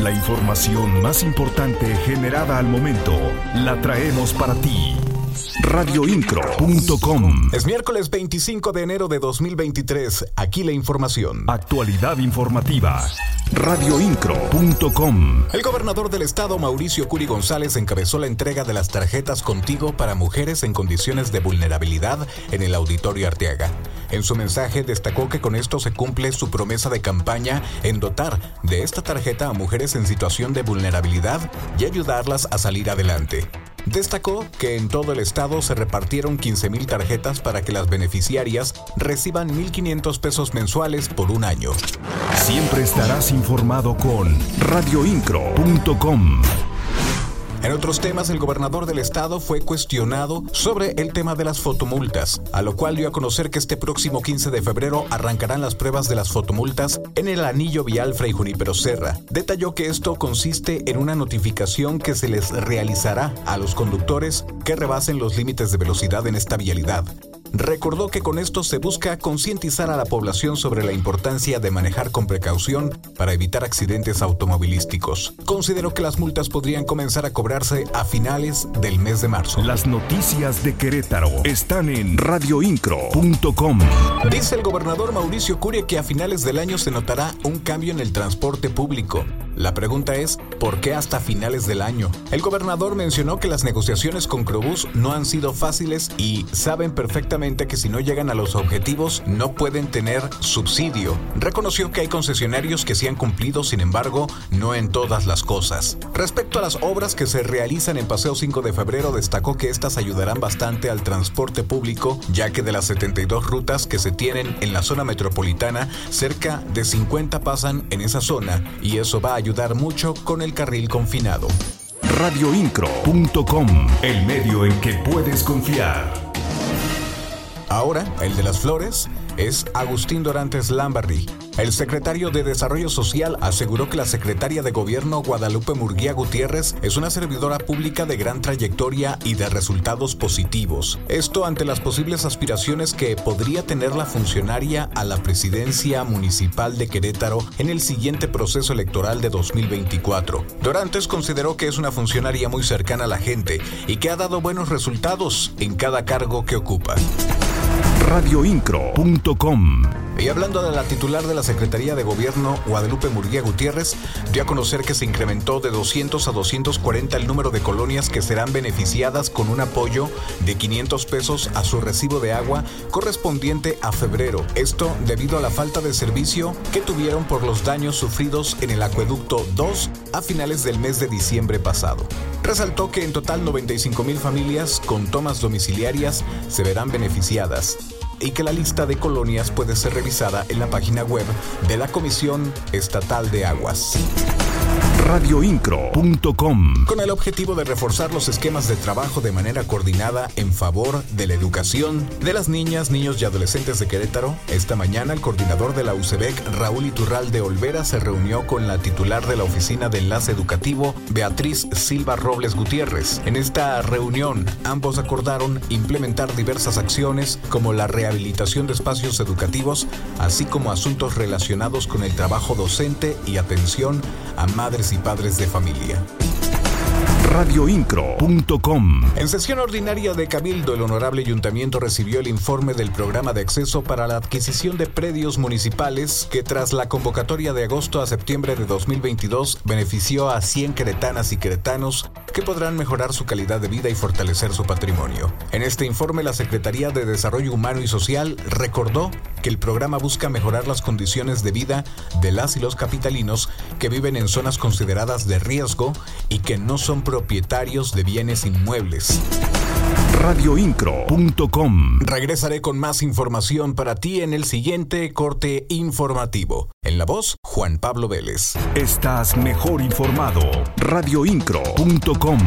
La información más importante generada al momento la traemos para ti. Radioincro.com Es miércoles 25 de enero de 2023. Aquí la información. Actualidad informativa. Radioincro.com El gobernador del estado, Mauricio Curi González, encabezó la entrega de las tarjetas Contigo para mujeres en condiciones de vulnerabilidad en el Auditorio Arteaga. En su mensaje destacó que con esto se cumple su promesa de campaña en dotar de esta tarjeta a mujeres en situación de vulnerabilidad y ayudarlas a salir adelante. Destacó que en todo el estado se repartieron 15.000 tarjetas para que las beneficiarias reciban 1.500 pesos mensuales por un año. Siempre estarás informado con radioincro.com. En otros temas, el gobernador del estado fue cuestionado sobre el tema de las fotomultas, a lo cual dio a conocer que este próximo 15 de febrero arrancarán las pruebas de las fotomultas en el anillo vial Fray Junípero Serra. Detalló que esto consiste en una notificación que se les realizará a los conductores que rebasen los límites de velocidad en esta vialidad. Recordó que con esto se busca concientizar a la población sobre la importancia de manejar con precaución para evitar accidentes automovilísticos. Consideró que las multas podrían comenzar a cobrarse a finales del mes de marzo. Las noticias de Querétaro están en radioincro.com. Dice el gobernador Mauricio Curia que a finales del año se notará un cambio en el transporte público. La pregunta es, ¿por qué hasta finales del año? El gobernador mencionó que las negociaciones con Crobús no han sido fáciles y saben perfectamente que si no llegan a los objetivos no pueden tener subsidio. Reconoció que hay concesionarios que sí han cumplido, sin embargo, no en todas las cosas. Respecto a las obras que se realizan en Paseo 5 de febrero, destacó que estas ayudarán bastante al transporte público, ya que de las 72 rutas que se tienen en la zona metropolitana, cerca de 50 pasan en esa zona y eso va a mucho con el carril confinado. Radioincro.com, el medio en que puedes confiar. Ahora, el de las flores es Agustín Dorantes Lambarri. El secretario de Desarrollo Social aseguró que la secretaria de Gobierno Guadalupe Murguía Gutiérrez es una servidora pública de gran trayectoria y de resultados positivos. Esto ante las posibles aspiraciones que podría tener la funcionaria a la presidencia municipal de Querétaro en el siguiente proceso electoral de 2024. Dorantes consideró que es una funcionaria muy cercana a la gente y que ha dado buenos resultados en cada cargo que ocupa radioincro.com. Y hablando de la titular de la Secretaría de Gobierno, Guadalupe Murguía Gutiérrez, dio a conocer que se incrementó de 200 a 240 el número de colonias que serán beneficiadas con un apoyo de 500 pesos a su recibo de agua correspondiente a febrero. Esto debido a la falta de servicio que tuvieron por los daños sufridos en el acueducto 2 a finales del mes de diciembre pasado. Resaltó que en total 95 mil familias con tomas domiciliarias se verán beneficiadas y que la lista de colonias puede ser revisada en la página web de la Comisión Estatal de Aguas radioincro.com con el objetivo de reforzar los esquemas de trabajo de manera coordinada en favor de la educación de las niñas, niños y adolescentes de Querétaro. Esta mañana el coordinador de la UCEBEC, Raúl Iturral de Olvera, se reunió con la titular de la Oficina de Enlace Educativo, Beatriz Silva Robles Gutiérrez. En esta reunión, ambos acordaron implementar diversas acciones como la rehabilitación de espacios educativos, así como asuntos relacionados con el trabajo docente y atención a madres y padres de familia radioincro.com. En sesión ordinaria de Cabildo, el Honorable Ayuntamiento recibió el informe del programa de acceso para la adquisición de predios municipales que tras la convocatoria de agosto a septiembre de 2022 benefició a 100 queretanas y queretanos que podrán mejorar su calidad de vida y fortalecer su patrimonio. En este informe, la Secretaría de Desarrollo Humano y Social recordó que el programa busca mejorar las condiciones de vida de las y los capitalinos que viven en zonas consideradas de riesgo y que no son propietarios de bienes inmuebles radioincro.com. Regresaré con más información para ti en el siguiente corte informativo. En la voz, Juan Pablo Vélez. Estás mejor informado. radioincro.com.